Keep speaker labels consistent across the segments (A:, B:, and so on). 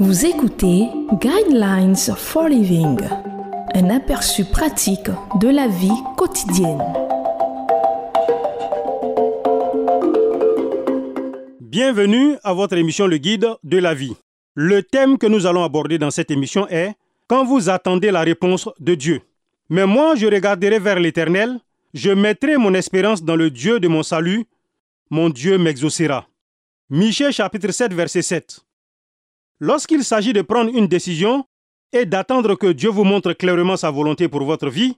A: Vous écoutez Guidelines for Living, un aperçu pratique de la vie quotidienne.
B: Bienvenue à votre émission Le Guide de la vie. Le thème que nous allons aborder dans cette émission est Quand vous attendez la réponse de Dieu. Mais moi, je regarderai vers l'Éternel, je mettrai mon espérance dans le Dieu de mon salut, mon Dieu m'exaucera. Michée chapitre 7 verset 7. Lorsqu'il s'agit de prendre une décision et d'attendre que Dieu vous montre clairement sa volonté pour votre vie,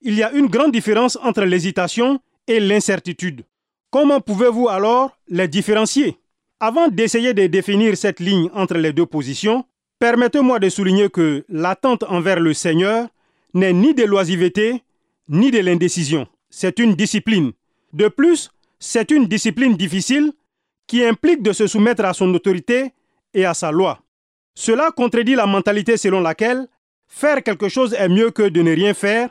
B: il y a une grande différence entre l'hésitation et l'incertitude. Comment pouvez-vous alors les différencier? Avant d'essayer de définir cette ligne entre les deux positions, permettez-moi de souligner que l'attente envers le Seigneur n'est ni de l'oisiveté, ni de l'indécision. C'est une discipline. De plus, c'est une discipline difficile qui implique de se soumettre à son autorité et à sa loi. Cela contredit la mentalité selon laquelle faire quelque chose est mieux que de ne rien faire,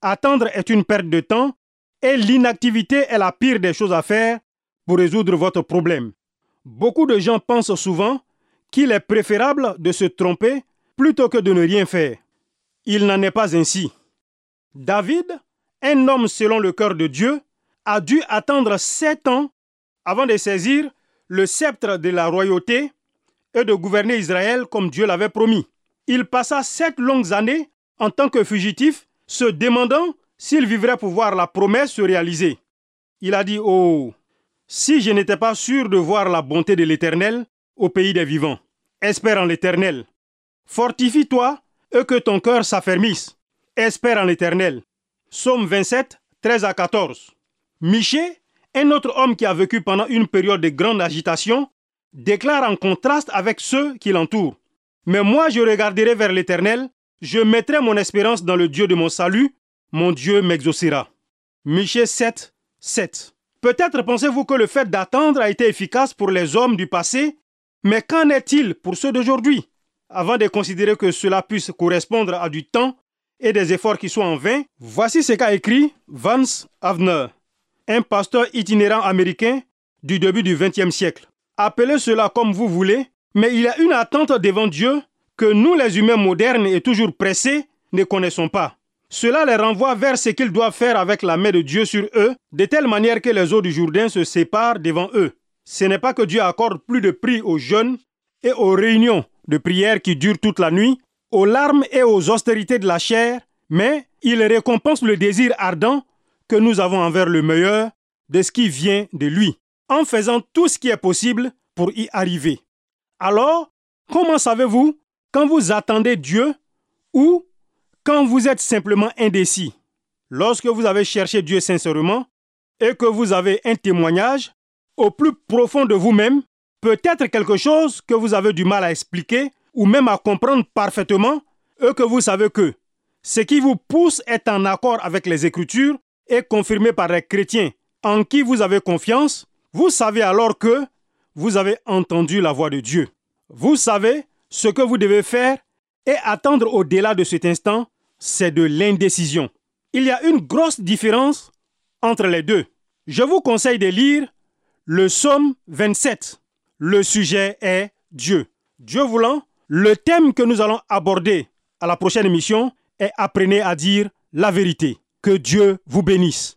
B: attendre est une perte de temps et l'inactivité est la pire des choses à faire pour résoudre votre problème. Beaucoup de gens pensent souvent qu'il est préférable de se tromper plutôt que de ne rien faire. Il n'en est pas ainsi. David, un homme selon le cœur de Dieu, a dû attendre sept ans avant de saisir le sceptre de la royauté et de gouverner Israël comme Dieu l'avait promis. Il passa sept longues années en tant que fugitif, se demandant s'il vivrait pour voir la promesse se réaliser. Il a dit, Oh, si je n'étais pas sûr de voir la bonté de l'Éternel au pays des vivants, espère en l'Éternel. Fortifie-toi et que ton cœur s'affermisse. Espère en l'Éternel. Psaume 27, 13 à 14. Miché, un autre homme qui a vécu pendant une période de grande agitation, déclare en contraste avec ceux qui l'entourent. Mais moi je regarderai vers l'Éternel, je mettrai mon espérance dans le Dieu de mon salut, mon Dieu m'exaucera. Michée 7, 7. Peut-être pensez-vous que le fait d'attendre a été efficace pour les hommes du passé, mais qu'en est-il pour ceux d'aujourd'hui? Avant de considérer que cela puisse correspondre à du temps et des efforts qui sont en vain, voici ce qu'a écrit Vance Avner, un pasteur itinérant américain du début du XXe siècle. Appelez cela comme vous voulez, mais il y a une attente devant Dieu que nous les humains modernes et toujours pressés ne connaissons pas. Cela les renvoie vers ce qu'ils doivent faire avec la main de Dieu sur eux, de telle manière que les eaux du Jourdain se séparent devant eux. Ce n'est pas que Dieu accorde plus de prix aux jeunes et aux réunions de prière qui durent toute la nuit, aux larmes et aux austérités de la chair, mais il récompense le désir ardent que nous avons envers le meilleur de ce qui vient de lui en faisant tout ce qui est possible pour y arriver. Alors, comment savez-vous quand vous attendez Dieu ou quand vous êtes simplement indécis? Lorsque vous avez cherché Dieu sincèrement et que vous avez un témoignage au plus profond de vous-même, peut-être quelque chose que vous avez du mal à expliquer ou même à comprendre parfaitement, et que vous savez que ce qui vous pousse est en accord avec les Écritures et confirmé par les chrétiens en qui vous avez confiance, vous savez alors que vous avez entendu la voix de Dieu. Vous savez ce que vous devez faire et attendre au-delà de cet instant, c'est de l'indécision. Il y a une grosse différence entre les deux. Je vous conseille de lire le psaume 27. Le sujet est Dieu. Dieu voulant, le thème que nous allons aborder à la prochaine émission est Apprenez à dire la vérité. Que Dieu vous bénisse.